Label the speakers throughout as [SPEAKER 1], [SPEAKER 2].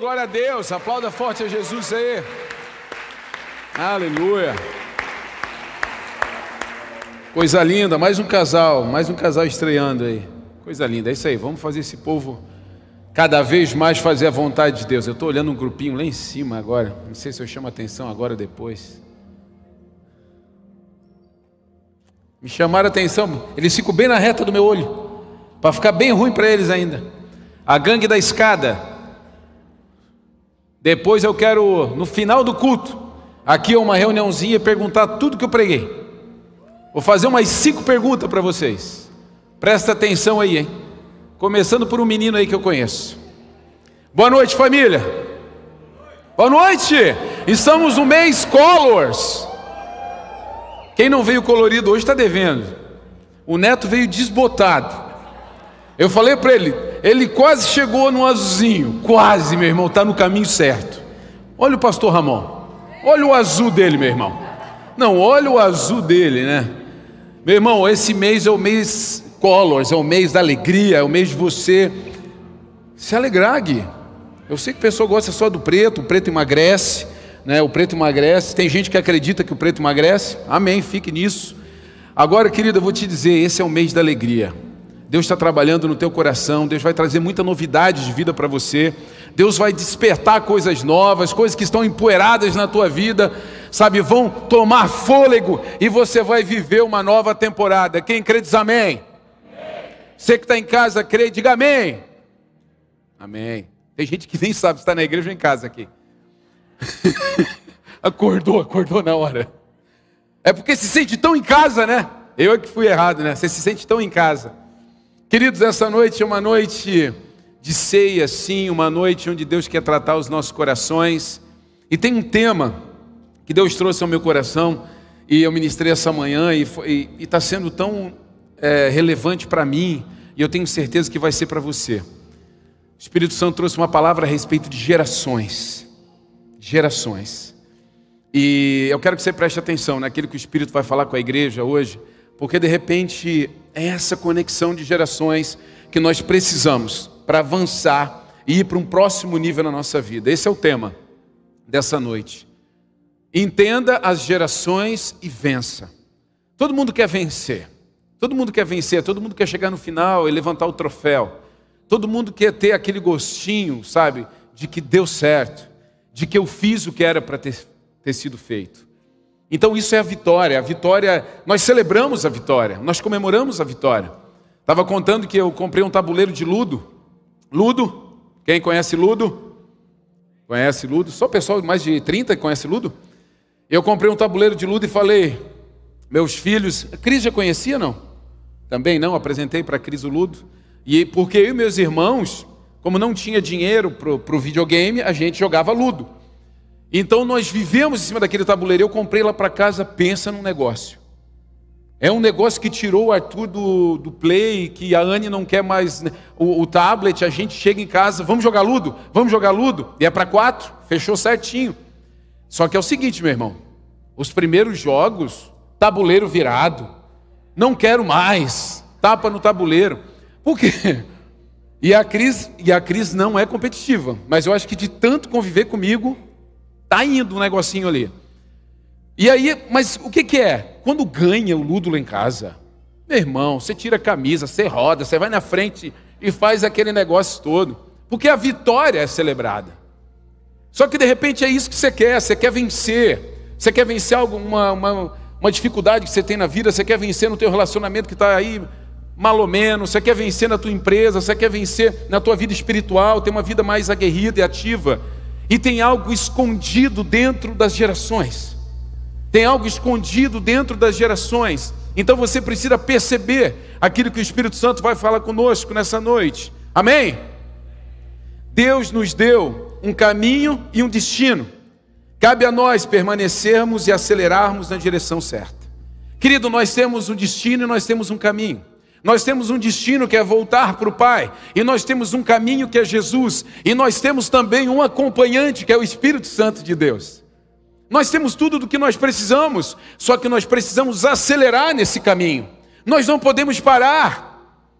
[SPEAKER 1] glória a Deus. Aplauda forte a Jesus aí. Aleluia. Coisa linda, mais um casal, mais um casal estreando aí. Coisa linda, é isso aí. Vamos fazer esse povo cada vez mais fazer a vontade de Deus. Eu estou olhando um grupinho lá em cima agora. Não sei se eu chamo atenção agora ou depois. Me chamaram atenção. Eles ficam bem na reta do meu olho. Para ficar bem ruim para eles ainda. A gangue da escada. Depois eu quero, no final do culto, aqui é uma reuniãozinha, perguntar tudo que eu preguei. Vou fazer umas cinco perguntas para vocês. Presta atenção aí, hein? Começando por um menino aí que eu conheço. Boa noite, família. Boa noite. Estamos no mês Colors. Quem não veio colorido hoje está devendo. O neto veio desbotado. Eu falei para ele, ele quase chegou no azulzinho. Quase, meu irmão, está no caminho certo. Olha o pastor Ramon. Olha o azul dele, meu irmão. Não, olha o azul dele, né? Meu irmão, esse mês é o mês Colors, é o mês da alegria, é o mês de você se alegrar, Gui. Eu sei que o pessoal gosta só do preto, o preto emagrece, né? O preto emagrece. Tem gente que acredita que o preto emagrece. Amém, fique nisso. Agora, querida, eu vou te dizer, esse é o mês da alegria. Deus está trabalhando no teu coração, Deus vai trazer muita novidade de vida para você, Deus vai despertar coisas novas, coisas que estão empoeiradas na tua vida, sabe, vão tomar fôlego e você vai viver uma nova temporada. Quem crê diz amém. Você que está em casa, crê, diga amém. Amém. Tem gente que nem sabe se está na igreja ou em casa aqui. acordou, acordou na hora. É porque se sente tão em casa, né? Eu é que fui errado, né? Você se sente tão em casa. Queridos, essa noite é uma noite de ceia, sim, uma noite onde Deus quer tratar os nossos corações. E tem um tema que Deus trouxe ao meu coração, e eu ministrei essa manhã, e está sendo tão é, relevante para mim, e eu tenho certeza que vai ser para você. O Espírito Santo trouxe uma palavra a respeito de gerações. Gerações. E eu quero que você preste atenção naquilo que o Espírito vai falar com a igreja hoje, porque de repente é essa conexão de gerações que nós precisamos para avançar e ir para um próximo nível na nossa vida. Esse é o tema dessa noite. Entenda as gerações e vença. Todo mundo quer vencer. Todo mundo quer vencer, todo mundo quer chegar no final e levantar o troféu. Todo mundo quer ter aquele gostinho, sabe, de que deu certo, de que eu fiz o que era para ter, ter sido feito. Então isso é a vitória. A vitória, nós celebramos a vitória, nós comemoramos a vitória. Estava contando que eu comprei um tabuleiro de ludo. Ludo? Quem conhece ludo? Conhece ludo? Só o pessoal mais de 30 que conhece ludo? Eu comprei um tabuleiro de ludo e falei, meus filhos, a Cris já conhecia não? Também não, apresentei para a Cris o ludo. E porque eu e meus irmãos, como não tinha dinheiro para o videogame, a gente jogava ludo. Então nós vivemos em cima daquele tabuleiro. Eu comprei lá para casa, pensa num negócio. É um negócio que tirou o Arthur do, do play, que a Anne não quer mais né, o, o, tablet. A gente chega em casa, vamos jogar ludo? Vamos jogar ludo? E é para quatro, fechou certinho. Só que é o seguinte, meu irmão: os primeiros jogos, tabuleiro virado, não quero mais, tapa no tabuleiro. Por quê? E a Cris, e a Cris não é competitiva, mas eu acho que de tanto conviver comigo, Está indo um negocinho ali. E aí, mas o que, que é? Quando ganha o Ludo lá em casa, meu irmão, você tira a camisa, você roda, você vai na frente e faz aquele negócio todo. Porque a vitória é celebrada. Só que de repente é isso que você quer, você quer vencer. Você quer vencer alguma uma, uma dificuldade que você tem na vida, você quer vencer no teu relacionamento que está aí mal ou menos, você quer vencer na tua empresa, você quer vencer na tua vida espiritual, ter uma vida mais aguerrida e ativa. E tem algo escondido dentro das gerações. Tem algo escondido dentro das gerações. Então você precisa perceber aquilo que o Espírito Santo vai falar conosco nessa noite. Amém? Deus nos deu um caminho e um destino. Cabe a nós permanecermos e acelerarmos na direção certa. Querido, nós temos um destino e nós temos um caminho. Nós temos um destino que é voltar para o Pai, e nós temos um caminho que é Jesus, e nós temos também um acompanhante que é o Espírito Santo de Deus. Nós temos tudo do que nós precisamos, só que nós precisamos acelerar nesse caminho. Nós não podemos parar.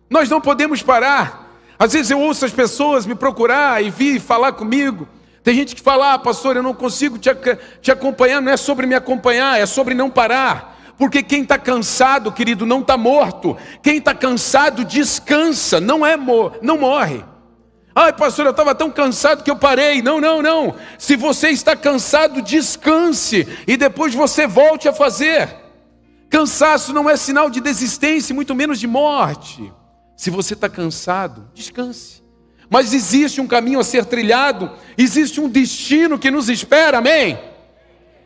[SPEAKER 1] Nós não podemos parar. Às vezes eu ouço as pessoas me procurar e vir falar comigo. Tem gente que fala, ah, pastor, eu não consigo te, te acompanhar, não é sobre me acompanhar, é sobre não parar. Porque quem está cansado, querido, não está morto. Quem está cansado descansa, não é não morre. Ai, pastor, eu estava tão cansado que eu parei. Não, não, não. Se você está cansado, descanse e depois você volte a fazer. Cansaço não é sinal de desistência, muito menos de morte. Se você está cansado, descanse. Mas existe um caminho a ser trilhado, existe um destino que nos espera, amém?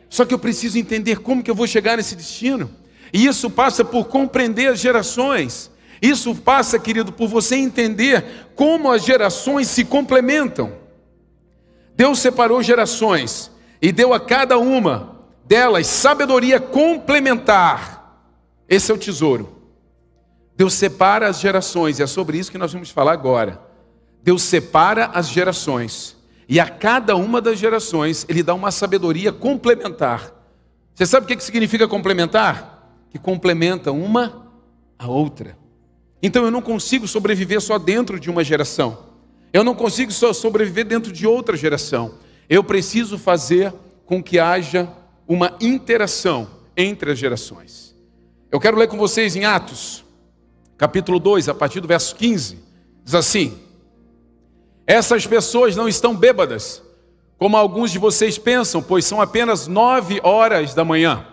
[SPEAKER 1] Só que eu preciso entender como que eu vou chegar nesse destino. E isso passa por compreender as gerações. Isso passa, querido, por você entender como as gerações se complementam. Deus separou gerações e deu a cada uma delas sabedoria complementar. Esse é o tesouro. Deus separa as gerações, e é sobre isso que nós vamos falar agora. Deus separa as gerações e a cada uma das gerações, ele dá uma sabedoria complementar. Você sabe o que significa complementar? Que complementa uma a outra. Então eu não consigo sobreviver só dentro de uma geração. Eu não consigo só sobreviver dentro de outra geração. Eu preciso fazer com que haja uma interação entre as gerações. Eu quero ler com vocês em Atos, capítulo 2, a partir do verso 15. Diz assim: essas pessoas não estão bêbadas, como alguns de vocês pensam, pois são apenas nove horas da manhã.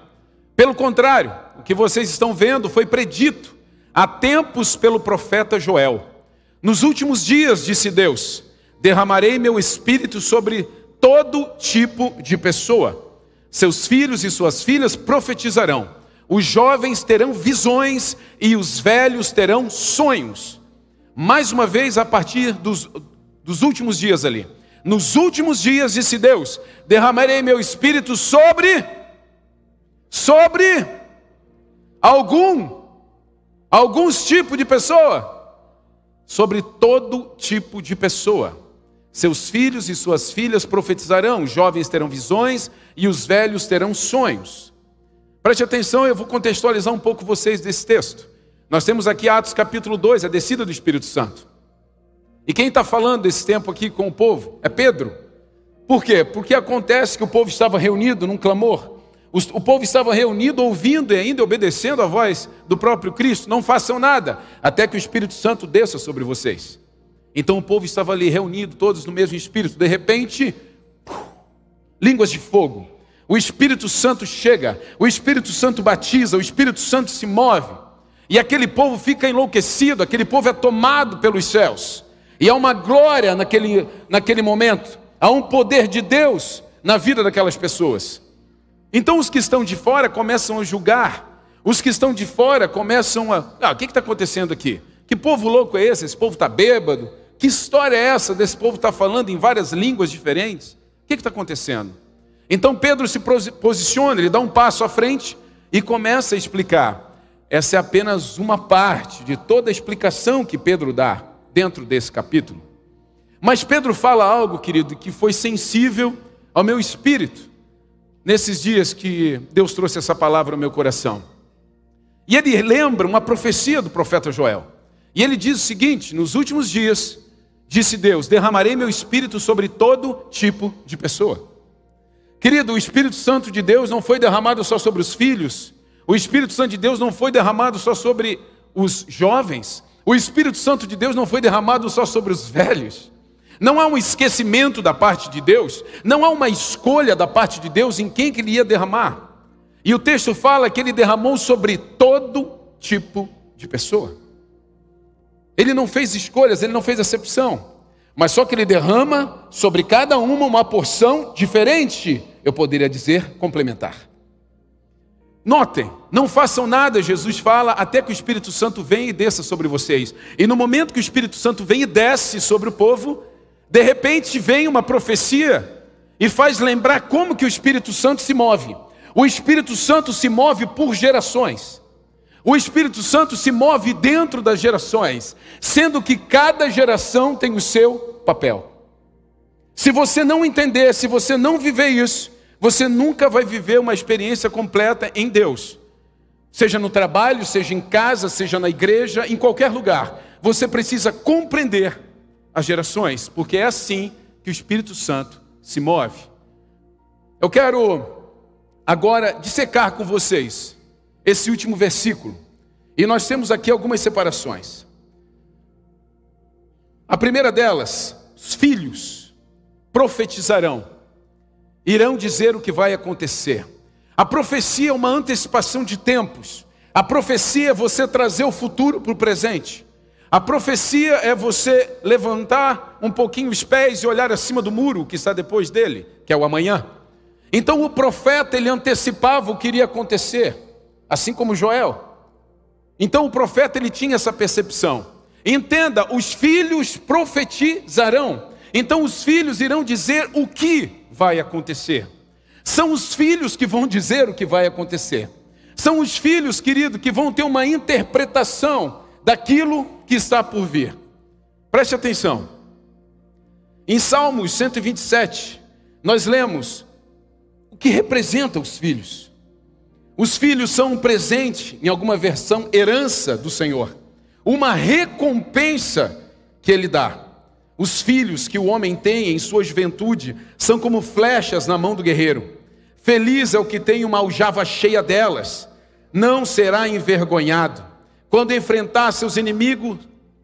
[SPEAKER 1] Pelo contrário, o que vocês estão vendo foi predito há tempos pelo profeta Joel. Nos últimos dias, disse Deus, derramarei meu espírito sobre todo tipo de pessoa. Seus filhos e suas filhas profetizarão, os jovens terão visões e os velhos terão sonhos. Mais uma vez, a partir dos, dos últimos dias ali. Nos últimos dias, disse Deus, derramarei meu espírito sobre, sobre algum, alguns tipos de pessoa, sobre todo tipo de pessoa. Seus filhos e suas filhas profetizarão, jovens terão visões e os velhos terão sonhos. Preste atenção, eu vou contextualizar um pouco vocês desse texto. Nós temos aqui Atos capítulo 2, a descida do Espírito Santo. E quem está falando esse tempo aqui com o povo é Pedro. Por quê? Porque acontece que o povo estava reunido num clamor. O povo estava reunido, ouvindo e ainda obedecendo a voz do próprio Cristo. Não façam nada, até que o Espírito Santo desça sobre vocês. Então o povo estava ali reunido, todos no mesmo Espírito. De repente, línguas de fogo. O Espírito Santo chega, o Espírito Santo batiza, o Espírito Santo se move. E aquele povo fica enlouquecido, aquele povo é tomado pelos céus. E há uma glória naquele, naquele momento, há um poder de Deus na vida daquelas pessoas. Então os que estão de fora começam a julgar, os que estão de fora começam a. Ah, o que está acontecendo aqui? Que povo louco é esse? Esse povo está bêbado? Que história é essa desse povo estar tá falando em várias línguas diferentes? O que está acontecendo? Então Pedro se posiciona, ele dá um passo à frente e começa a explicar. Essa é apenas uma parte de toda a explicação que Pedro dá dentro desse capítulo. Mas Pedro fala algo, querido, que foi sensível ao meu espírito nesses dias que Deus trouxe essa palavra ao meu coração. E ele lembra uma profecia do profeta Joel. E ele diz o seguinte: Nos últimos dias, disse Deus, derramarei meu espírito sobre todo tipo de pessoa. Querido, o Espírito Santo de Deus não foi derramado só sobre os filhos, o Espírito Santo de Deus não foi derramado só sobre os jovens, o Espírito Santo de Deus não foi derramado só sobre os velhos. Não há um esquecimento da parte de Deus, não há uma escolha da parte de Deus em quem que ele ia derramar. E o texto fala que ele derramou sobre todo tipo de pessoa. Ele não fez escolhas, ele não fez acepção, mas só que ele derrama sobre cada uma uma porção diferente, eu poderia dizer complementar. Notem, não façam nada, Jesus fala, até que o Espírito Santo venha e desça sobre vocês. E no momento que o Espírito Santo vem e desce sobre o povo, de repente vem uma profecia e faz lembrar como que o Espírito Santo se move. O Espírito Santo se move por gerações. O Espírito Santo se move dentro das gerações, sendo que cada geração tem o seu papel. Se você não entender, se você não viver isso, você nunca vai viver uma experiência completa em Deus. Seja no trabalho, seja em casa, seja na igreja, em qualquer lugar. Você precisa compreender as gerações, porque é assim que o Espírito Santo se move. Eu quero agora dissecar com vocês esse último versículo. E nós temos aqui algumas separações. A primeira delas, os filhos profetizarão, irão dizer o que vai acontecer. A profecia é uma antecipação de tempos. A profecia é você trazer o futuro para o presente. A profecia é você levantar um pouquinho os pés e olhar acima do muro que está depois dele, que é o amanhã. Então o profeta ele antecipava o que iria acontecer, assim como Joel. Então o profeta ele tinha essa percepção. Entenda, os filhos profetizarão. Então os filhos irão dizer o que vai acontecer. São os filhos que vão dizer o que vai acontecer. São os filhos, querido, que vão ter uma interpretação daquilo que está por vir. Preste atenção. Em Salmos 127, nós lemos o que representa os filhos. Os filhos são um presente, em alguma versão, herança do Senhor, uma recompensa que Ele dá. Os filhos que o homem tem em sua juventude são como flechas na mão do guerreiro. Feliz é o que tem uma aljava cheia delas, não será envergonhado quando enfrentar seus inimigos,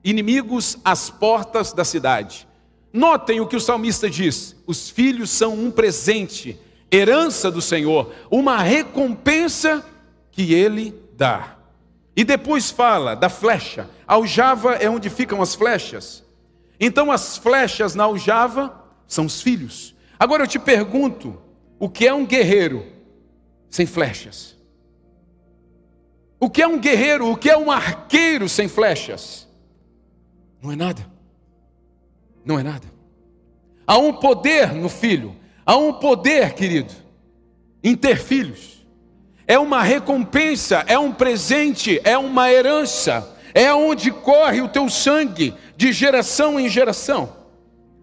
[SPEAKER 1] inimigos às portas da cidade. Notem o que o salmista diz: os filhos são um presente, herança do Senhor, uma recompensa que ele dá. E depois fala da flecha. Aljava é onde ficam as flechas. Então as flechas na aljava são os filhos. Agora eu te pergunto, o que é um guerreiro sem flechas? O que é um guerreiro? O que é um arqueiro sem flechas? Não é nada. Não é nada. Há um poder no filho. Há um poder, querido, em ter filhos. É uma recompensa, é um presente, é uma herança. É onde corre o teu sangue de geração em geração.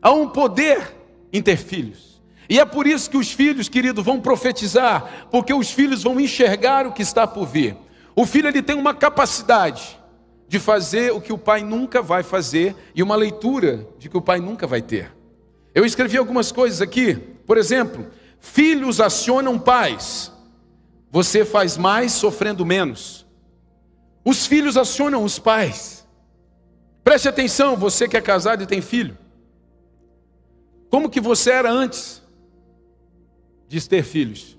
[SPEAKER 1] Há um poder em ter filhos. E é por isso que os filhos, querido, vão profetizar, porque os filhos vão enxergar o que está por vir. O filho ele tem uma capacidade de fazer o que o pai nunca vai fazer e uma leitura de que o pai nunca vai ter. Eu escrevi algumas coisas aqui, por exemplo, filhos acionam pais. Você faz mais sofrendo menos. Os filhos acionam os pais. Preste atenção, você que é casado e tem filho. Como que você era antes de ter filhos?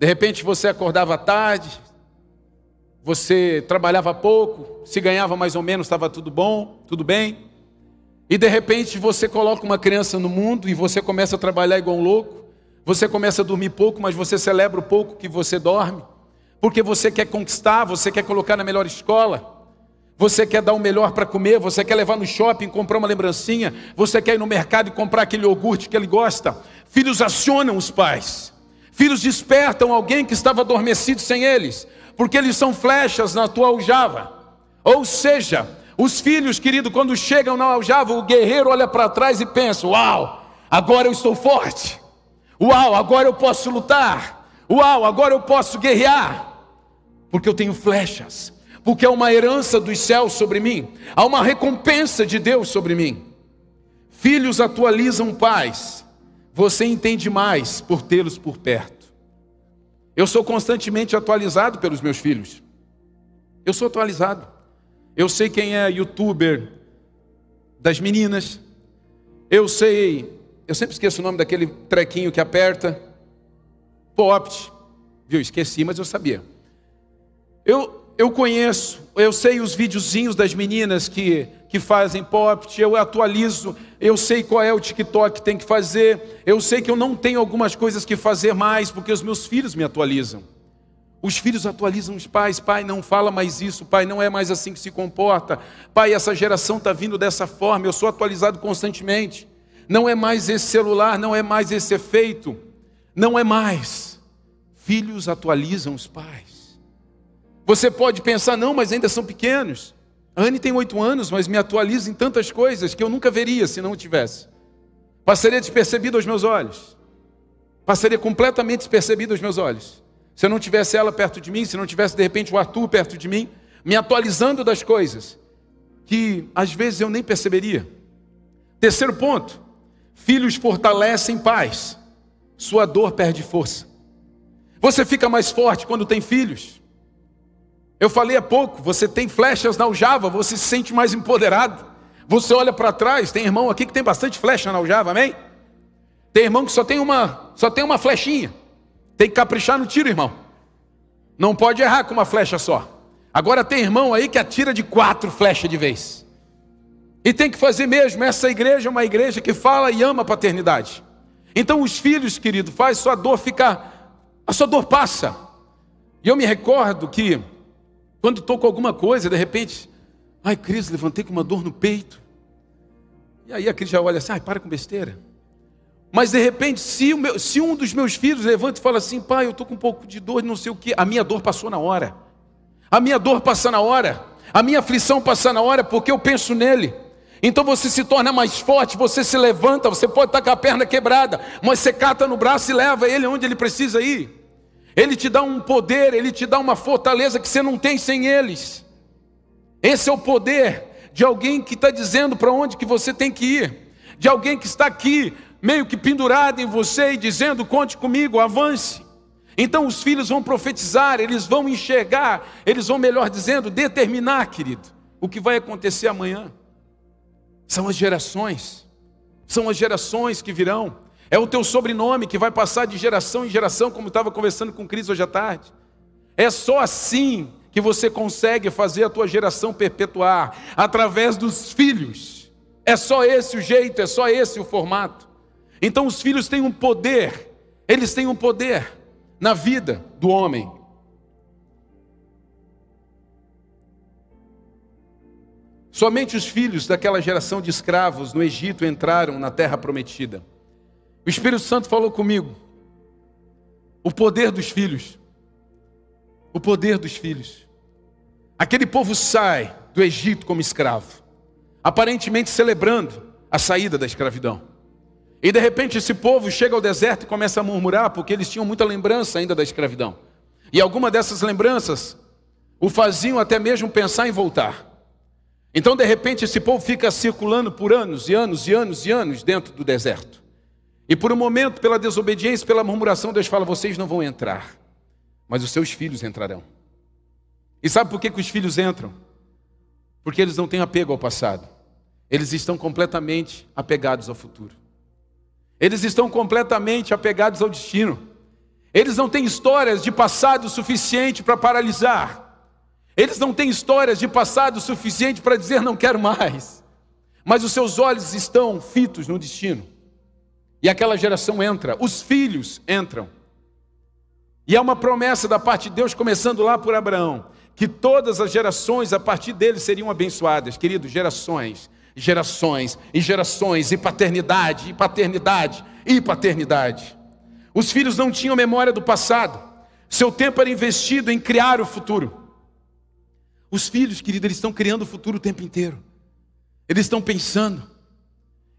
[SPEAKER 1] De repente você acordava tarde, você trabalhava pouco, se ganhava mais ou menos, estava tudo bom, tudo bem. E de repente você coloca uma criança no mundo e você começa a trabalhar igual um louco. Você começa a dormir pouco, mas você celebra o pouco que você dorme. Porque você quer conquistar, você quer colocar na melhor escola. Você quer dar o melhor para comer, você quer levar no shopping, comprar uma lembrancinha, você quer ir no mercado e comprar aquele iogurte que ele gosta. Filhos acionam os pais. Filhos despertam alguém que estava adormecido sem eles porque eles são flechas na tua aljava. Ou seja, os filhos, querido, quando chegam na aljava, o guerreiro olha para trás e pensa: Uau, agora eu estou forte. Uau, agora eu posso lutar. Uau, agora eu posso guerrear. Porque eu tenho flechas. Porque há uma herança dos céus sobre mim. Há uma recompensa de Deus sobre mim. Filhos atualizam pais. Você entende mais por tê-los por perto. Eu sou constantemente atualizado pelos meus filhos. Eu sou atualizado. Eu sei quem é youtuber das meninas. Eu sei, eu sempre esqueço o nome daquele trequinho que aperta. Popt. Viu? Esqueci, mas eu sabia. Eu, eu conheço, eu sei os videozinhos das meninas que que fazem pop, eu atualizo, eu sei qual é o TikTok que tem que fazer, eu sei que eu não tenho algumas coisas que fazer mais, porque os meus filhos me atualizam. Os filhos atualizam os pais, pai, não fala mais isso, pai, não é mais assim que se comporta, pai, essa geração está vindo dessa forma, eu sou atualizado constantemente. Não é mais esse celular, não é mais esse efeito, não é mais. Filhos atualizam os pais. Você pode pensar, não, mas ainda são pequenos. A Anne tem oito anos, mas me atualiza em tantas coisas que eu nunca veria se não tivesse. Passaria despercebido aos meus olhos. Passaria completamente despercebido aos meus olhos. Se eu não tivesse ela perto de mim, se não tivesse de repente o Arthur perto de mim, me atualizando das coisas que às vezes eu nem perceberia. Terceiro ponto: filhos fortalecem pais, sua dor perde força. Você fica mais forte quando tem filhos. Eu falei há pouco, você tem flechas na aljava, você se sente mais empoderado. Você olha para trás, tem irmão aqui que tem bastante flecha na aljava, amém? Tem irmão que só tem uma, só tem uma flechinha. Tem que caprichar no tiro, irmão. Não pode errar com uma flecha só. Agora tem irmão aí que atira de quatro flechas de vez. E tem que fazer mesmo. Essa igreja é uma igreja que fala e ama a paternidade. Então os filhos, querido, faz sua dor ficar, a sua dor passa. E eu me recordo que quando estou com alguma coisa, de repente, ai, Cris, levantei com uma dor no peito. E aí a Cris já olha assim, ai, para com besteira. Mas de repente, se, meu, se, um dos meus filhos levanta e fala assim, pai, eu estou com um pouco de dor, não sei o que, a minha dor passou na hora. A minha dor passa na hora. A minha aflição passa na hora porque eu penso nele. Então você se torna mais forte, você se levanta, você pode estar com a perna quebrada, mas você cata no braço e leva ele onde ele precisa ir. Ele te dá um poder, ele te dá uma fortaleza que você não tem sem eles. Esse é o poder de alguém que está dizendo para onde que você tem que ir, de alguém que está aqui meio que pendurado em você e dizendo: conte comigo, avance. Então os filhos vão profetizar, eles vão enxergar, eles vão, melhor dizendo, determinar, querido, o que vai acontecer amanhã. São as gerações, são as gerações que virão. É o teu sobrenome que vai passar de geração em geração, como estava conversando com Cris hoje à tarde. É só assim que você consegue fazer a tua geração perpetuar, através dos filhos. É só esse o jeito, é só esse o formato. Então os filhos têm um poder, eles têm um poder na vida do homem. Somente os filhos daquela geração de escravos no Egito entraram na terra prometida. O Espírito Santo falou comigo. O poder dos filhos. O poder dos filhos. Aquele povo sai do Egito como escravo, aparentemente celebrando a saída da escravidão. E de repente esse povo chega ao deserto e começa a murmurar, porque eles tinham muita lembrança ainda da escravidão. E alguma dessas lembranças o faziam até mesmo pensar em voltar. Então, de repente, esse povo fica circulando por anos e anos e anos e anos dentro do deserto. E por um momento, pela desobediência, pela murmuração, Deus fala: vocês não vão entrar, mas os seus filhos entrarão. E sabe por que, que os filhos entram? Porque eles não têm apego ao passado, eles estão completamente apegados ao futuro. Eles estão completamente apegados ao destino. Eles não têm histórias de passado suficiente para paralisar. Eles não têm histórias de passado suficiente para dizer não quero mais. Mas os seus olhos estão fitos no destino. E aquela geração entra, os filhos entram. E é uma promessa da parte de Deus, começando lá por Abraão, que todas as gerações a partir dele seriam abençoadas. Queridos, gerações gerações e gerações, e paternidade, e paternidade, e paternidade. Os filhos não tinham memória do passado, seu tempo era investido em criar o futuro. Os filhos, querido, eles estão criando o futuro o tempo inteiro, eles estão pensando,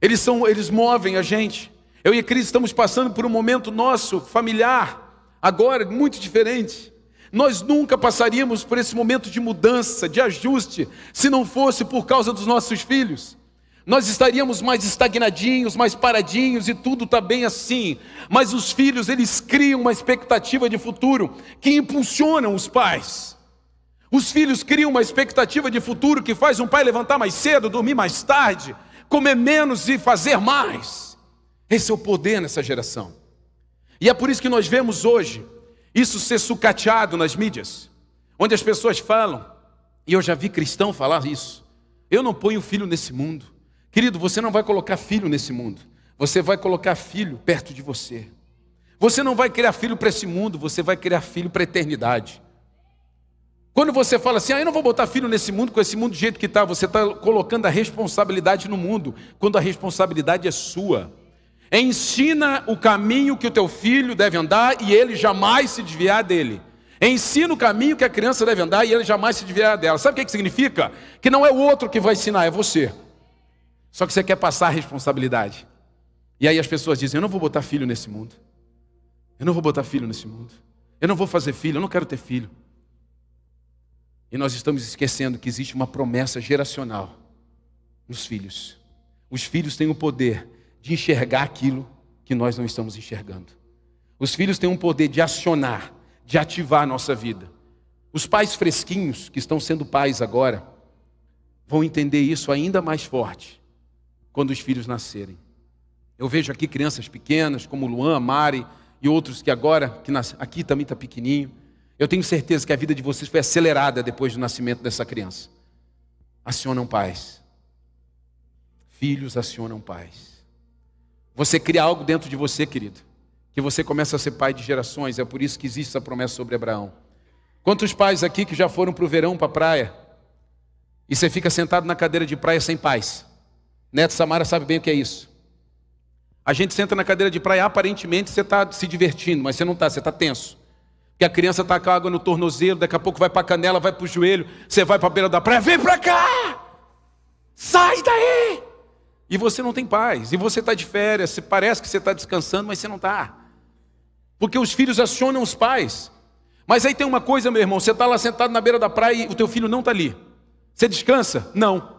[SPEAKER 1] eles, são, eles movem a gente. Eu e a Cris estamos passando por um momento nosso familiar, agora muito diferente. Nós nunca passaríamos por esse momento de mudança, de ajuste, se não fosse por causa dos nossos filhos. Nós estaríamos mais estagnadinhos, mais paradinhos e tudo está bem assim. Mas os filhos, eles criam uma expectativa de futuro que impulsionam os pais. Os filhos criam uma expectativa de futuro que faz um pai levantar mais cedo, dormir mais tarde, comer menos e fazer mais. Esse é o poder nessa geração. E é por isso que nós vemos hoje isso ser sucateado nas mídias, onde as pessoas falam, e eu já vi cristão falar isso: eu não ponho filho nesse mundo. Querido, você não vai colocar filho nesse mundo, você vai colocar filho perto de você. Você não vai criar filho para esse mundo, você vai criar filho para a eternidade. Quando você fala assim, ah, eu não vou botar filho nesse mundo, com esse mundo do jeito que está, você está colocando a responsabilidade no mundo, quando a responsabilidade é sua. Ensina o caminho que o teu filho deve andar e ele jamais se desviar dele. Ensina o caminho que a criança deve andar e ele jamais se desviar dela. Sabe o que significa? Que não é o outro que vai ensinar, é você. Só que você quer passar a responsabilidade. E aí as pessoas dizem: Eu não vou botar filho nesse mundo. Eu não vou botar filho nesse mundo. Eu não vou fazer filho, eu não quero ter filho. E nós estamos esquecendo que existe uma promessa geracional nos filhos. Os filhos têm o poder de enxergar aquilo que nós não estamos enxergando. Os filhos têm um poder de acionar, de ativar a nossa vida. Os pais fresquinhos, que estão sendo pais agora, vão entender isso ainda mais forte quando os filhos nascerem. Eu vejo aqui crianças pequenas, como Luan, Mari e outros que agora, que nas... aqui também está pequenininho. Eu tenho certeza que a vida de vocês foi acelerada depois do nascimento dessa criança. Acionam pais. Filhos acionam pais. Você cria algo dentro de você, querido, que você começa a ser pai de gerações. É por isso que existe essa promessa sobre Abraão. Quantos pais aqui que já foram para o verão, para a praia, e você fica sentado na cadeira de praia sem paz? Neto Samara sabe bem o que é isso. A gente senta na cadeira de praia, aparentemente você está se divertindo, mas você não está, você está tenso. Porque a criança está com água no tornozelo, daqui a pouco vai para a canela, vai para o joelho, você vai para a beira da praia, vem para cá! Sai daí! E você não tem paz, e você está de férias, parece que você está descansando, mas você não está. Porque os filhos acionam os pais. Mas aí tem uma coisa, meu irmão, você está lá sentado na beira da praia e o teu filho não está ali. Você descansa? Não.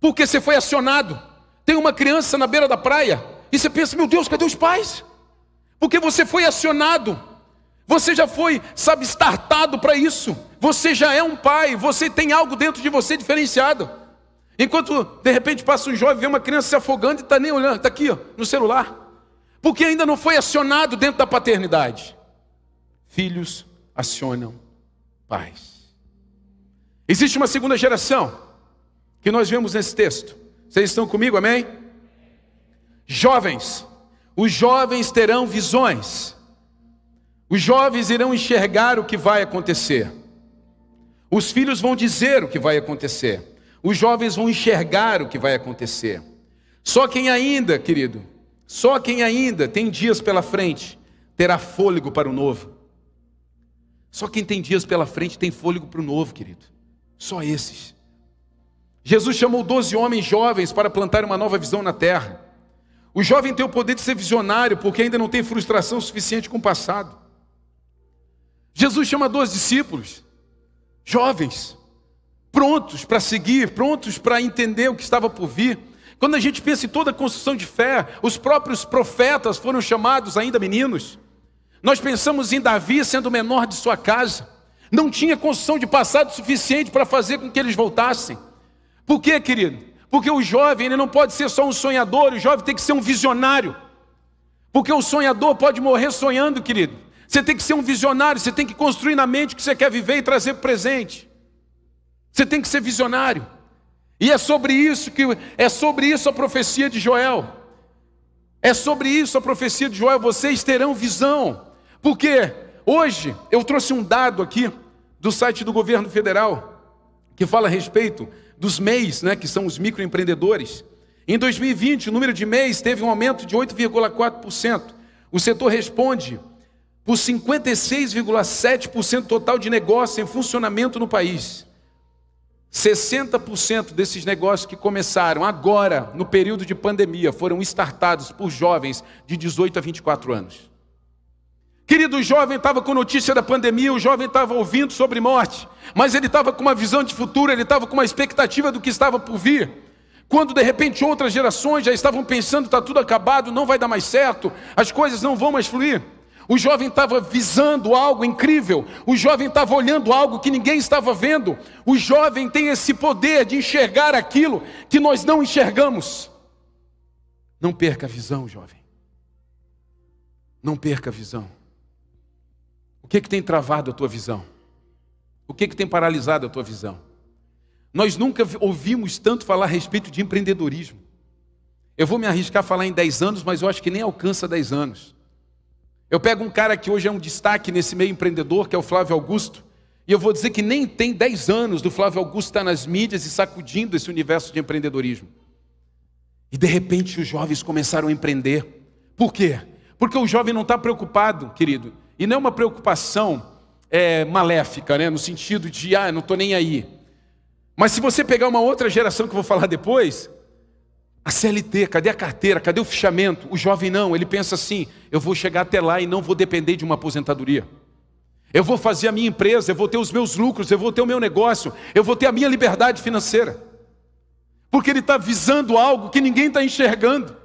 [SPEAKER 1] Porque você foi acionado. Tem uma criança na beira da praia e você pensa, meu Deus, cadê os pais? Porque você foi acionado. Você já foi, sabe, startado para isso. Você já é um pai, você tem algo dentro de você diferenciado. Enquanto de repente passa um jovem, vê uma criança se afogando e está nem olhando, está aqui ó, no celular. Porque ainda não foi acionado dentro da paternidade. Filhos acionam pais. Existe uma segunda geração que nós vemos nesse texto. Vocês estão comigo, amém? Jovens. Os jovens terão visões. Os jovens irão enxergar o que vai acontecer. Os filhos vão dizer o que vai acontecer. Os jovens vão enxergar o que vai acontecer. Só quem ainda, querido, só quem ainda tem dias pela frente terá fôlego para o novo. Só quem tem dias pela frente tem fôlego para o novo, querido. Só esses. Jesus chamou doze homens jovens para plantar uma nova visão na terra. O jovem tem o poder de ser visionário porque ainda não tem frustração suficiente com o passado. Jesus chama dois discípulos, jovens, prontos para seguir, prontos para entender o que estava por vir. Quando a gente pensa em toda a construção de fé, os próprios profetas foram chamados ainda meninos. Nós pensamos em Davi sendo o menor de sua casa. Não tinha construção de passado suficiente para fazer com que eles voltassem. Por quê, querido? Porque o jovem ele não pode ser só um sonhador, o jovem tem que ser um visionário. Porque o sonhador pode morrer sonhando, querido. Você tem que ser um visionário, você tem que construir na mente o que você quer viver e trazer presente. Você tem que ser visionário. E é sobre isso que é sobre isso a profecia de Joel. É sobre isso a profecia de Joel, vocês terão visão. Porque hoje eu trouxe um dado aqui do site do governo federal que fala a respeito dos MEIs, né, que são os microempreendedores. Em 2020, o número de MEIs teve um aumento de 8,4%. O setor responde por 56,7% total de negócio em funcionamento no país. 60% desses negócios que começaram agora, no período de pandemia, foram startados por jovens de 18 a 24 anos. Querido, o jovem estava com notícia da pandemia, o jovem estava ouvindo sobre morte, mas ele estava com uma visão de futuro, ele estava com uma expectativa do que estava por vir. Quando de repente outras gerações já estavam pensando, está tudo acabado, não vai dar mais certo, as coisas não vão mais fluir. O jovem estava visando algo incrível, o jovem estava olhando algo que ninguém estava vendo. O jovem tem esse poder de enxergar aquilo que nós não enxergamos. Não perca a visão, jovem. Não perca a visão. O que, que tem travado a tua visão? O que, que tem paralisado a tua visão? Nós nunca ouvimos tanto falar a respeito de empreendedorismo. Eu vou me arriscar a falar em 10 anos, mas eu acho que nem alcança 10 anos. Eu pego um cara que hoje é um destaque nesse meio empreendedor, que é o Flávio Augusto, e eu vou dizer que nem tem 10 anos do Flávio Augusto estar nas mídias e sacudindo esse universo de empreendedorismo. E de repente os jovens começaram a empreender. Por quê? Porque o jovem não está preocupado, querido, e não é uma preocupação é, maléfica, né? no sentido de, ah, não estou nem aí. Mas se você pegar uma outra geração que eu vou falar depois, a CLT, cadê a carteira? Cadê o fichamento? O jovem não, ele pensa assim: eu vou chegar até lá e não vou depender de uma aposentadoria. Eu vou fazer a minha empresa, eu vou ter os meus lucros, eu vou ter o meu negócio, eu vou ter a minha liberdade financeira. porque ele está visando algo que ninguém está enxergando.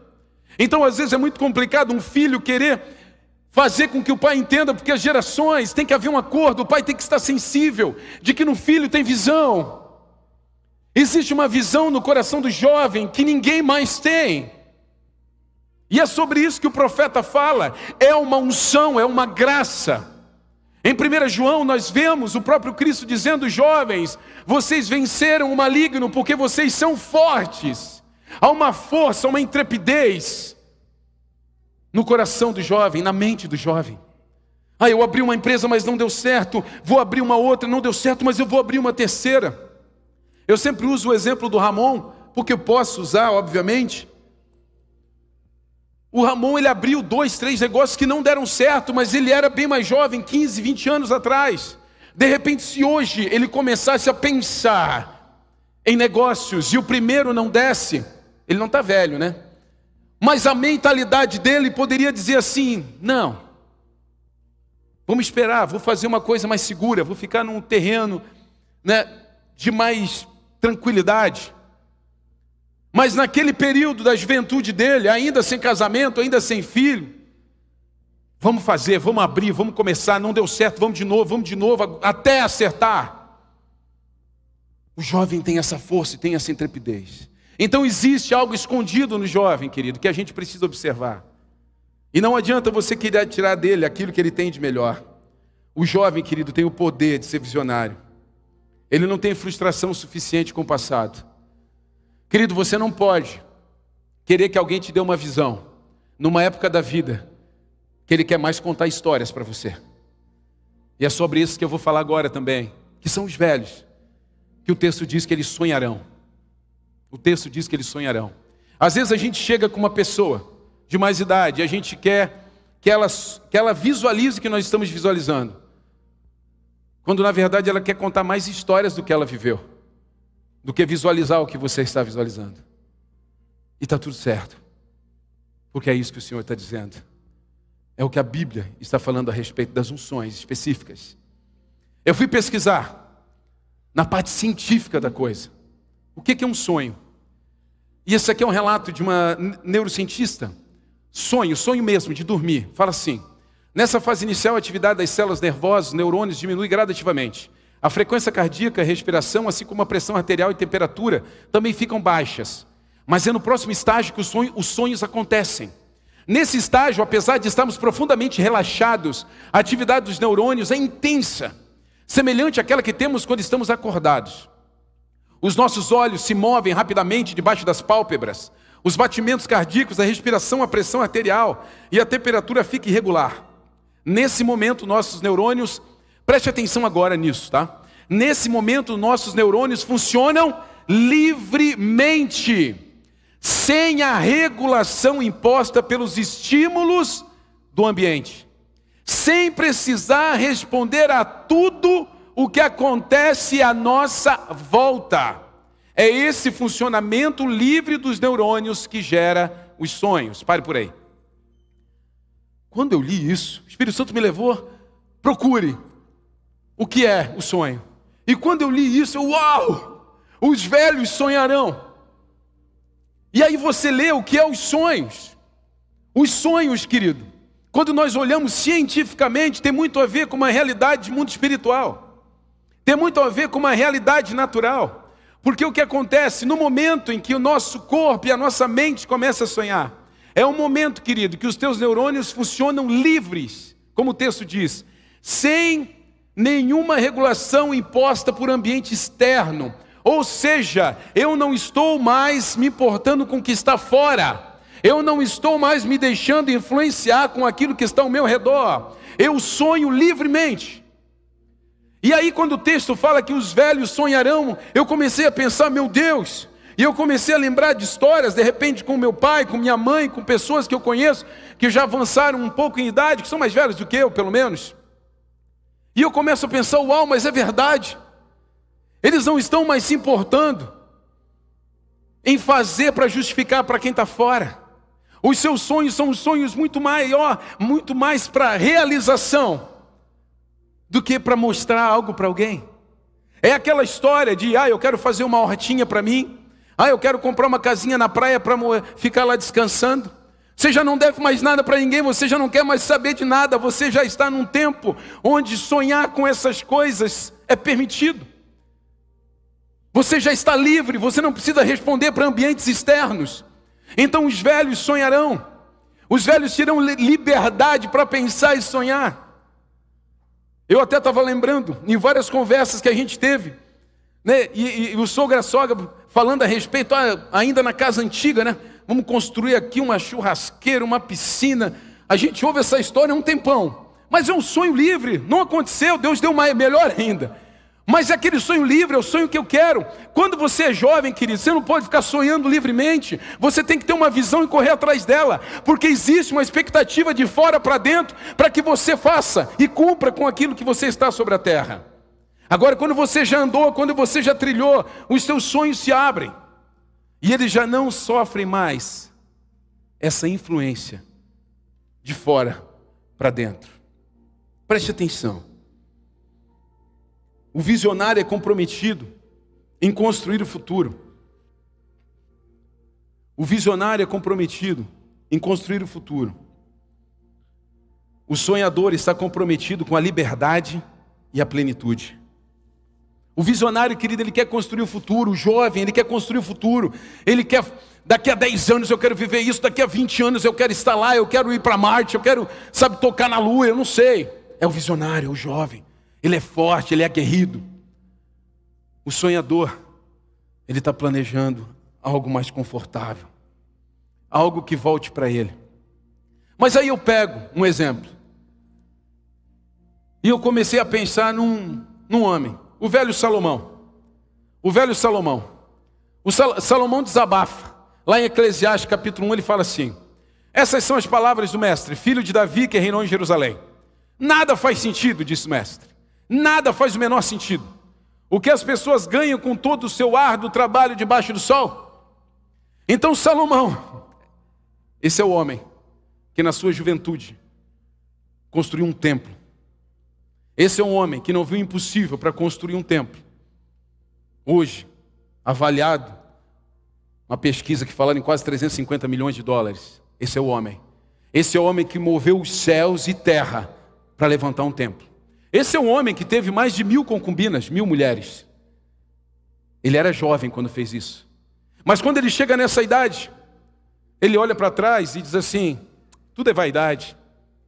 [SPEAKER 1] Então, às vezes, é muito complicado um filho querer fazer com que o pai entenda, porque as gerações tem que haver um acordo, o pai tem que estar sensível de que no filho tem visão. Existe uma visão no coração do jovem que ninguém mais tem. E é sobre isso que o profeta fala. É uma unção, é uma graça. Em 1 João, nós vemos o próprio Cristo dizendo: jovens, vocês venceram o maligno porque vocês são fortes. Há uma força, uma intrepidez no coração do jovem, na mente do jovem. Ah, eu abri uma empresa, mas não deu certo. Vou abrir uma outra, não deu certo, mas eu vou abrir uma terceira. Eu sempre uso o exemplo do Ramon, porque eu posso usar, obviamente. O Ramon ele abriu dois, três negócios que não deram certo, mas ele era bem mais jovem, 15, 20 anos atrás. De repente, se hoje ele começasse a pensar em negócios e o primeiro não desse, ele não está velho, né? Mas a mentalidade dele poderia dizer assim: não, vamos esperar, vou fazer uma coisa mais segura, vou ficar num terreno né, de mais tranquilidade. Mas naquele período da juventude dele, ainda sem casamento, ainda sem filho, vamos fazer, vamos abrir, vamos começar, não deu certo, vamos de novo, vamos de novo, até acertar. O jovem tem essa força e tem essa intrepidez. Então existe algo escondido no jovem, querido, que a gente precisa observar. E não adianta você querer tirar dele aquilo que ele tem de melhor. O jovem, querido, tem o poder de ser visionário. Ele não tem frustração suficiente com o passado. Querido, você não pode querer que alguém te dê uma visão numa época da vida que ele quer mais contar histórias para você. E é sobre isso que eu vou falar agora também, que são os velhos, que o texto diz que eles sonharão. O texto diz que eles sonharão. Às vezes a gente chega com uma pessoa de mais idade e a gente quer que ela, que ela visualize o que nós estamos visualizando. Quando na verdade ela quer contar mais histórias do que ela viveu do que visualizar o que você está visualizando. E está tudo certo, porque é isso que o Senhor está dizendo. É o que a Bíblia está falando a respeito das unções específicas. Eu fui pesquisar na parte científica da coisa. O que é um sonho? E esse aqui é um relato de uma neurocientista. Sonho, sonho mesmo, de dormir. Fala assim: nessa fase inicial, a atividade das células nervosas, neurônios, diminui gradativamente. A frequência cardíaca, a respiração, assim como a pressão arterial e temperatura também ficam baixas. Mas é no próximo estágio que os sonhos, os sonhos acontecem. Nesse estágio, apesar de estarmos profundamente relaxados, a atividade dos neurônios é intensa, semelhante àquela que temos quando estamos acordados. Os nossos olhos se movem rapidamente debaixo das pálpebras, os batimentos cardíacos, a respiração, a pressão arterial e a temperatura fica irregular. Nesse momento, nossos neurônios Preste atenção agora nisso, tá? Nesse momento, nossos neurônios funcionam livremente, sem a regulação imposta pelos estímulos do ambiente, sem precisar responder a tudo o que acontece à nossa volta. É esse funcionamento livre dos neurônios que gera os sonhos. Pare por aí. Quando eu li isso, o Espírito Santo me levou, procure o que é o sonho. E quando eu li isso, eu, uau! Os velhos sonharão. E aí você lê o que é os sonhos. Os sonhos, querido, quando nós olhamos cientificamente, tem muito a ver com uma realidade de mundo espiritual. Tem muito a ver com uma realidade natural. Porque o que acontece no momento em que o nosso corpo e a nossa mente começam a sonhar, é um momento, querido, que os teus neurônios funcionam livres, como o texto diz, sem nenhuma regulação imposta por ambiente externo. Ou seja, eu não estou mais me importando com o que está fora. Eu não estou mais me deixando influenciar com aquilo que está ao meu redor. Eu sonho livremente. E aí, quando o texto fala que os velhos sonharão, eu comecei a pensar, meu Deus, e eu comecei a lembrar de histórias, de repente, com meu pai, com minha mãe, com pessoas que eu conheço, que já avançaram um pouco em idade, que são mais velhos do que eu, pelo menos. E eu começo a pensar: uau, mas é verdade. Eles não estão mais se importando em fazer para justificar para quem está fora. Os seus sonhos são sonhos muito maior, muito mais para realização do que para mostrar algo para alguém. É aquela história de, ah, eu quero fazer uma hortinha para mim, Ah, eu quero comprar uma casinha na praia para ficar lá descansando. Você já não deve mais nada para ninguém, você já não quer mais saber de nada, você já está num tempo onde sonhar com essas coisas é permitido. Você já está livre, você não precisa responder para ambientes externos. Então os velhos sonharão, os velhos terão liberdade para pensar e sonhar. Eu até estava lembrando, em várias conversas que a gente teve, né, e, e o sogro e a sogra falando a respeito, ah, ainda na casa antiga, né? Vamos construir aqui uma churrasqueira, uma piscina. A gente ouve essa história há um tempão, mas é um sonho livre, não aconteceu, Deus deu uma melhor ainda. Mas é aquele sonho livre, é o sonho que eu quero. Quando você é jovem, querido, você não pode ficar sonhando livremente. Você tem que ter uma visão e correr atrás dela, porque existe uma expectativa de fora para dentro para que você faça e cumpra com aquilo que você está sobre a terra. Agora, quando você já andou, quando você já trilhou, os seus sonhos se abrem e eles já não sofrem mais essa influência de fora para dentro. Preste atenção. O visionário é comprometido em construir o futuro. O visionário é comprometido em construir o futuro. O sonhador está comprometido com a liberdade e a plenitude. O visionário, querido, ele quer construir o futuro. O jovem, ele quer construir o futuro. Ele quer, daqui a 10 anos eu quero viver isso, daqui a 20 anos eu quero estar lá, eu quero ir para Marte, eu quero, sabe, tocar na lua, eu não sei. É o visionário, é o jovem. Ele é forte, ele é aguerrido. O sonhador, ele está planejando algo mais confortável, algo que volte para ele. Mas aí eu pego um exemplo, e eu comecei a pensar num, num homem, o velho Salomão. O velho Salomão. O Sal, Salomão desabafa. Lá em Eclesiastes capítulo 1 ele fala assim: Essas são as palavras do mestre, filho de Davi que reinou em Jerusalém. Nada faz sentido, disse o mestre. Nada faz o menor sentido. O que as pessoas ganham com todo o seu árduo trabalho debaixo do sol? Então Salomão, esse é o homem que na sua juventude construiu um templo. Esse é um homem que não viu impossível para construir um templo. Hoje, avaliado, uma pesquisa que fala em quase 350 milhões de dólares. Esse é o homem. Esse é o homem que moveu os céus e terra para levantar um templo. Esse é um homem que teve mais de mil concubinas, mil mulheres. Ele era jovem quando fez isso. Mas quando ele chega nessa idade, ele olha para trás e diz assim: tudo é vaidade,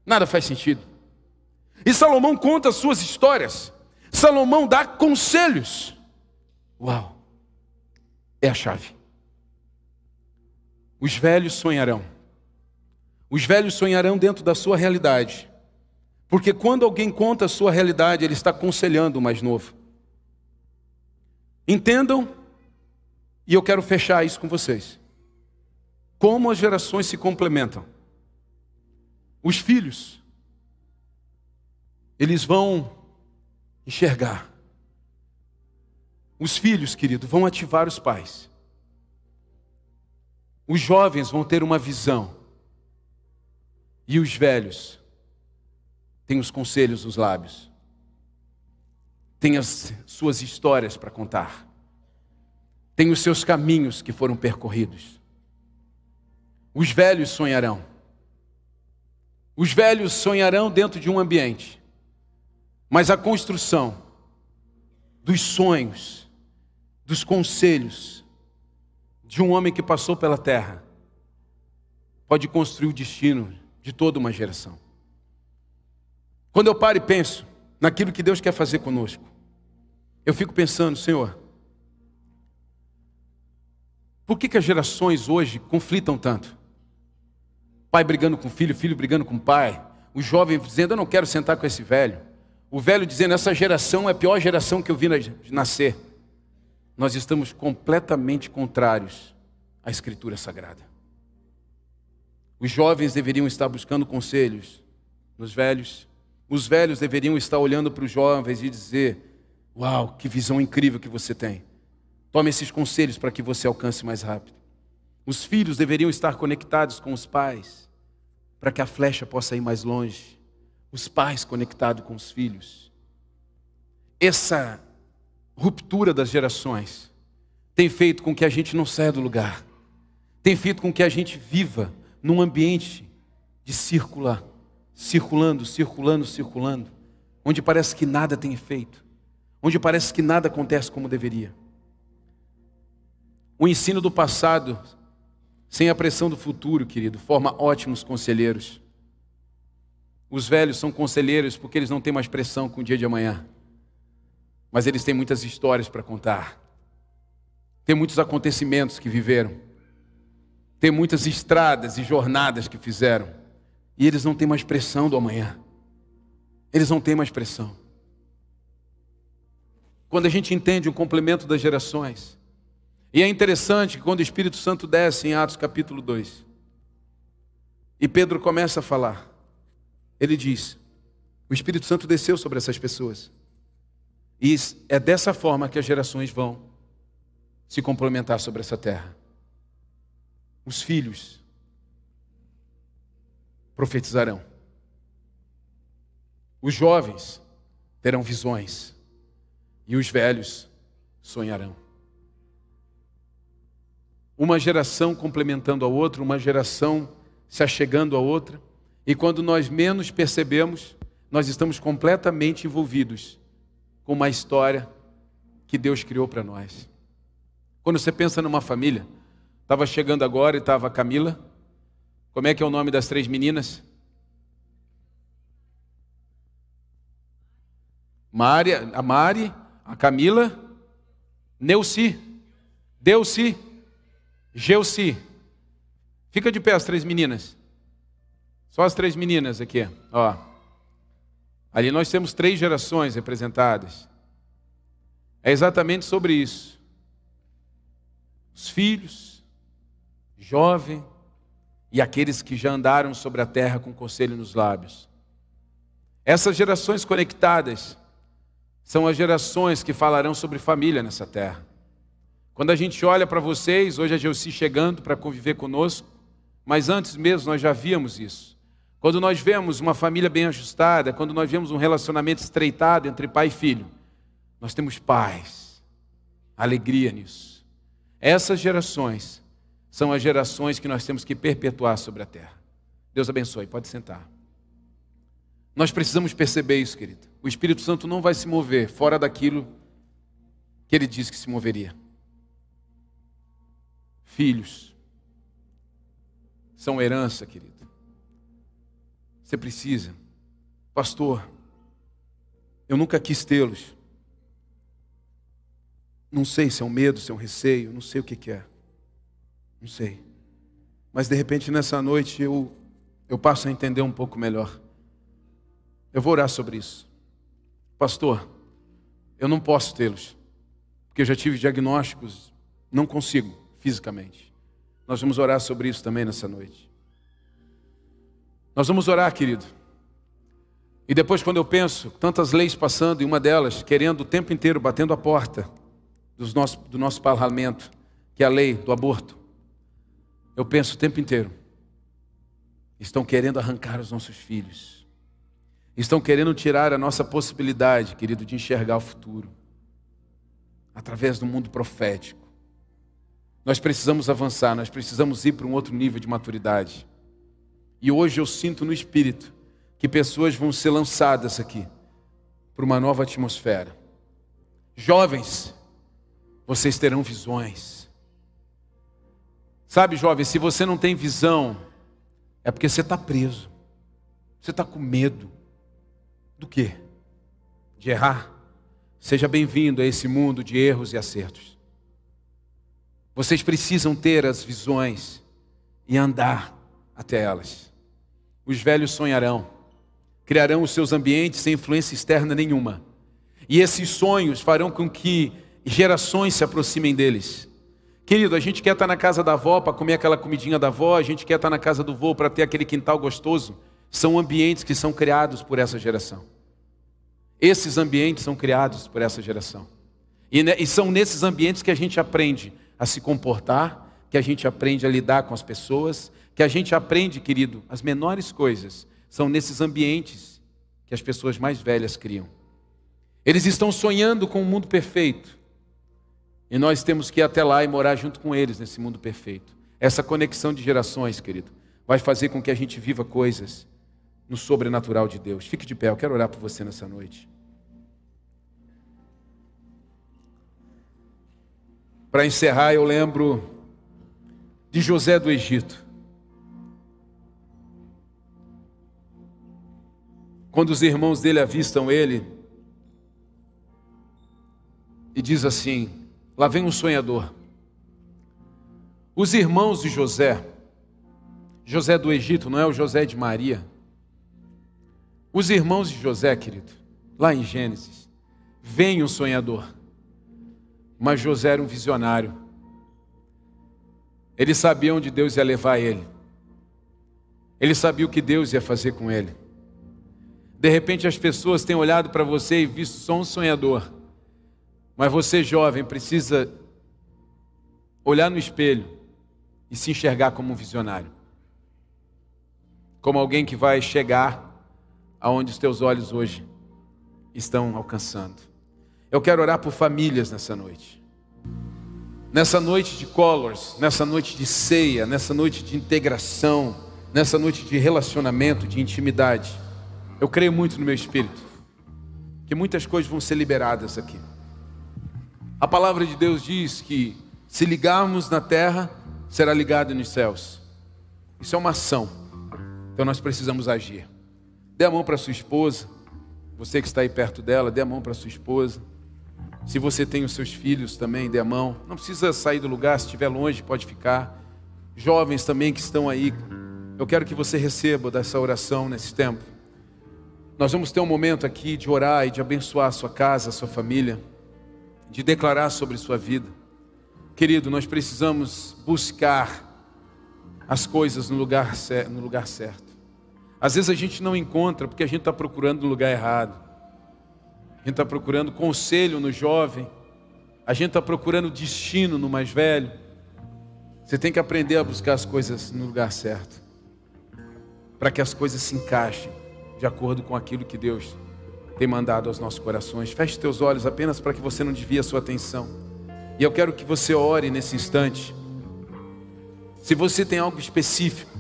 [SPEAKER 1] nada faz sentido. E Salomão conta suas histórias. Salomão dá conselhos. Uau! É a chave. Os velhos sonharão. Os velhos sonharão dentro da sua realidade. Porque quando alguém conta a sua realidade, ele está aconselhando o mais novo. Entendam, e eu quero fechar isso com vocês. Como as gerações se complementam. Os filhos, eles vão enxergar. Os filhos, querido, vão ativar os pais. Os jovens vão ter uma visão. E os velhos tem os conselhos nos lábios, tem as suas histórias para contar, tem os seus caminhos que foram percorridos. Os velhos sonharão. Os velhos sonharão dentro de um ambiente, mas a construção dos sonhos, dos conselhos de um homem que passou pela terra, pode construir o destino de toda uma geração. Quando eu paro e penso naquilo que Deus quer fazer conosco, eu fico pensando, Senhor, por que, que as gerações hoje conflitam tanto? Pai brigando com filho, filho brigando com pai, o jovem dizendo, eu não quero sentar com esse velho, o velho dizendo, essa geração é a pior geração que eu vi nascer. Nós estamos completamente contrários à Escritura Sagrada. Os jovens deveriam estar buscando conselhos nos velhos, os velhos deveriam estar olhando para os jovens e dizer: Uau, que visão incrível que você tem. Tome esses conselhos para que você alcance mais rápido. Os filhos deveriam estar conectados com os pais, para que a flecha possa ir mais longe. Os pais conectados com os filhos. Essa ruptura das gerações tem feito com que a gente não saia do lugar, tem feito com que a gente viva num ambiente de circular, circulando, circulando, circulando, onde parece que nada tem efeito, onde parece que nada acontece como deveria. O ensino do passado, sem a pressão do futuro, querido, forma ótimos conselheiros. Os velhos são conselheiros porque eles não têm mais pressão com o dia de amanhã. Mas eles têm muitas histórias para contar. Tem muitos acontecimentos que viveram. Tem muitas estradas e jornadas que fizeram. E eles não têm mais pressão do amanhã. Eles não têm mais pressão. Quando a gente entende o complemento das gerações, e é interessante que quando o Espírito Santo desce em Atos capítulo 2, e Pedro começa a falar, ele diz: o Espírito Santo desceu sobre essas pessoas. E é dessa forma que as gerações vão se complementar sobre essa terra. Os filhos profetizarão. Os jovens terão visões. E os velhos sonharão. Uma geração complementando a outra, uma geração se achegando a outra. E quando nós menos percebemos, nós estamos completamente envolvidos com uma história que Deus criou para nós. Quando você pensa numa família, estava chegando agora e estava Camila. Como é que é o nome das três meninas? Mari, a Mari, a Camila, Neuci, Deuci, Geuci. Fica de pé as três meninas. Só as três meninas aqui, ó. Ali nós temos três gerações representadas. É exatamente sobre isso. Os filhos, jovem e aqueles que já andaram sobre a terra com conselho nos lábios. Essas gerações conectadas são as gerações que falarão sobre família nessa terra. Quando a gente olha para vocês, hoje a Gelsi chegando para conviver conosco, mas antes mesmo nós já víamos isso. Quando nós vemos uma família bem ajustada, quando nós vemos um relacionamento estreitado entre pai e filho, nós temos paz, alegria nisso. Essas gerações são as gerações que nós temos que perpetuar sobre a terra. Deus abençoe, pode sentar. Nós precisamos perceber isso, querido. O Espírito Santo não vai se mover fora daquilo que ele disse que se moveria. Filhos são herança, querido. Você precisa. Pastor, eu nunca quis tê-los. Não sei se é um medo, se é um receio, não sei o que, que é. Não sei. Mas de repente nessa noite eu, eu passo a entender um pouco melhor. Eu vou orar sobre isso. Pastor, eu não posso tê-los, porque eu já tive diagnósticos, não consigo fisicamente. Nós vamos orar sobre isso também nessa noite. Nós vamos orar, querido. E depois, quando eu penso, tantas leis passando, e uma delas querendo o tempo inteiro, batendo a porta dos nosso, do nosso parlamento, que é a lei do aborto, eu penso o tempo inteiro, estão querendo arrancar os nossos filhos, estão querendo tirar a nossa possibilidade, querido, de enxergar o futuro, através do mundo profético. Nós precisamos avançar, nós precisamos ir para um outro nível de maturidade. E hoje eu sinto no espírito que pessoas vão ser lançadas aqui para uma nova atmosfera. Jovens, vocês terão visões. Sabe, jovem, se você não tem visão, é porque você está preso. Você está com medo. Do quê? De errar. Seja bem-vindo a esse mundo de erros e acertos. Vocês precisam ter as visões e andar até elas. Os velhos sonharão, criarão os seus ambientes sem influência externa nenhuma. E esses sonhos farão com que gerações se aproximem deles. Querido, a gente quer estar na casa da avó para comer aquela comidinha da avó, a gente quer estar na casa do vô para ter aquele quintal gostoso. São ambientes que são criados por essa geração. Esses ambientes são criados por essa geração. E, e são nesses ambientes que a gente aprende a se comportar, que a gente aprende a lidar com as pessoas, que a gente aprende, querido, as menores coisas são nesses ambientes que as pessoas mais velhas criam. Eles estão sonhando com um mundo perfeito. E nós temos que ir até lá e morar junto com eles nesse mundo perfeito. Essa conexão de gerações, querido, vai fazer com que a gente viva coisas no sobrenatural de Deus. Fique de pé, eu quero orar por você nessa noite. Para encerrar, eu lembro de José do Egito. Quando os irmãos dele avistam ele, e diz assim: Lá vem um sonhador. Os irmãos de José, José do Egito, não é o José de Maria. Os irmãos de José, querido, lá em Gênesis, vem um sonhador. Mas José era um visionário. Ele sabia onde Deus ia levar ele. Ele sabia o que Deus ia fazer com ele. De repente as pessoas têm olhado para você e visto só um sonhador. Mas você, jovem, precisa olhar no espelho e se enxergar como um visionário. Como alguém que vai chegar aonde os teus olhos hoje estão alcançando. Eu quero orar por famílias nessa noite. Nessa noite de colors, nessa noite de ceia, nessa noite de integração, nessa noite de relacionamento, de intimidade. Eu creio muito no meu espírito que muitas coisas vão ser liberadas aqui. A palavra de Deus diz que se ligarmos na terra, será ligado nos céus. Isso é uma ação. Então nós precisamos agir. Dê a mão para sua esposa. Você que está aí perto dela, dê a mão para sua esposa. Se você tem os seus filhos também, dê a mão. Não precisa sair do lugar, se estiver longe, pode ficar. Jovens também que estão aí, eu quero que você receba dessa oração nesse tempo. Nós vamos ter um momento aqui de orar e de abençoar a sua casa, a sua família de declarar sobre sua vida. Querido, nós precisamos buscar as coisas no lugar, no lugar certo. Às vezes a gente não encontra porque a gente está procurando no lugar errado. A gente está procurando conselho no jovem. A gente está procurando destino no mais velho. Você tem que aprender a buscar as coisas no lugar certo. Para que as coisas se encaixem de acordo com aquilo que Deus tem mandado aos nossos corações. Feche teus olhos apenas para que você não desvie a sua atenção. E eu quero que você ore nesse instante. Se você tem algo específico,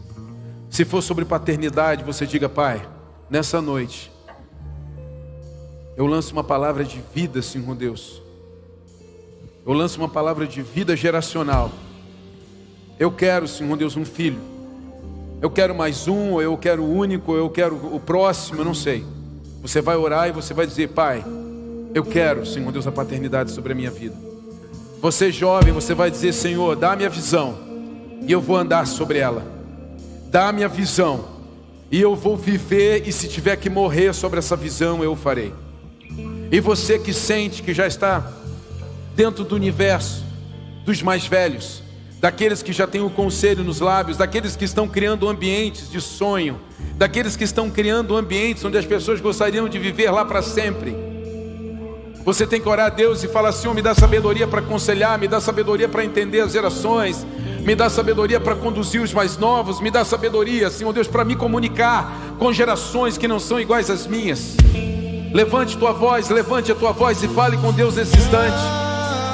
[SPEAKER 1] se for sobre paternidade, você diga, Pai, nessa noite, eu lanço uma palavra de vida, Senhor Deus. Eu lanço uma palavra de vida geracional. Eu quero, Senhor Deus, um filho. Eu quero mais um, ou eu quero o único, ou eu quero o próximo, eu não sei. Você vai orar e você vai dizer: Pai, eu quero, Senhor Deus, a paternidade sobre a minha vida. Você jovem, você vai dizer: Senhor, dá me a visão e eu vou andar sobre ela. Dá me a visão e eu vou viver, e se tiver que morrer sobre essa visão, eu farei. E você que sente que já está dentro do universo dos mais velhos, daqueles que já têm o conselho nos lábios, daqueles que estão criando ambientes de sonho, daqueles que estão criando ambientes onde as pessoas gostariam de viver lá para sempre. Você tem que orar a Deus e falar: Senhor, me dá sabedoria para aconselhar, me dá sabedoria para entender as gerações, me dá sabedoria para conduzir os mais novos, me dá sabedoria, Senhor Deus, para me comunicar com gerações que não são iguais às minhas. Levante tua voz, levante a tua voz e fale com Deus nesse instante.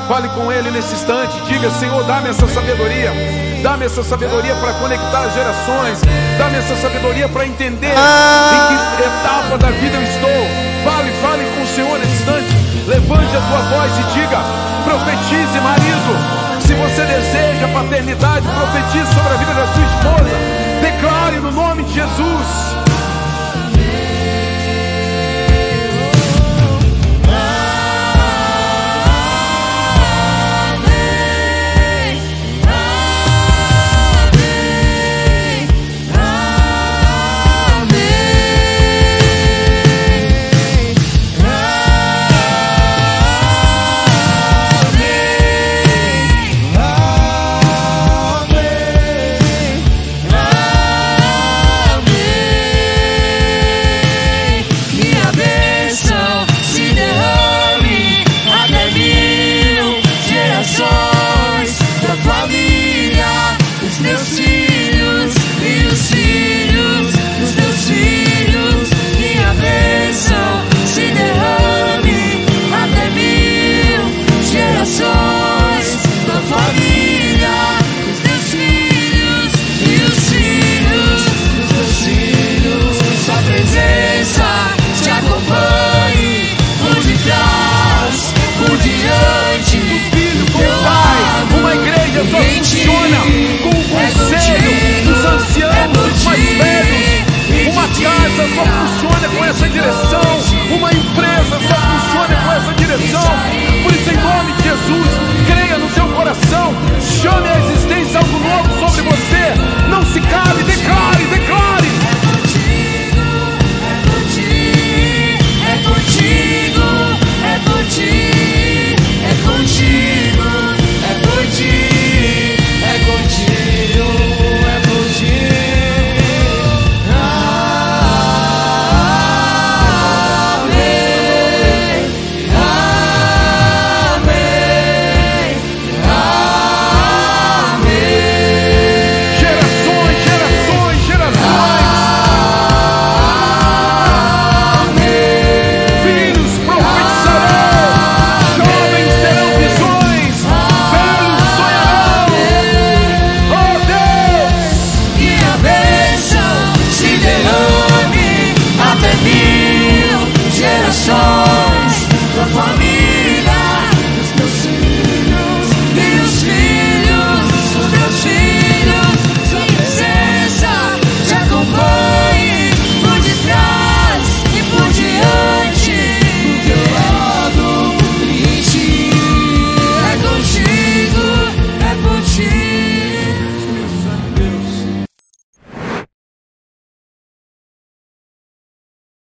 [SPEAKER 1] Fale com Ele nesse instante. Diga, Senhor, dá-me essa sabedoria. Dá-me essa sabedoria para conectar as gerações. Dá-me essa sabedoria para entender em que etapa da vida eu estou. Fale, fale com o Senhor nesse instante. Levante a tua voz e diga: profetize, marido. Se você deseja paternidade, profetize sobre a vida da sua esposa. Declare no nome de Jesus.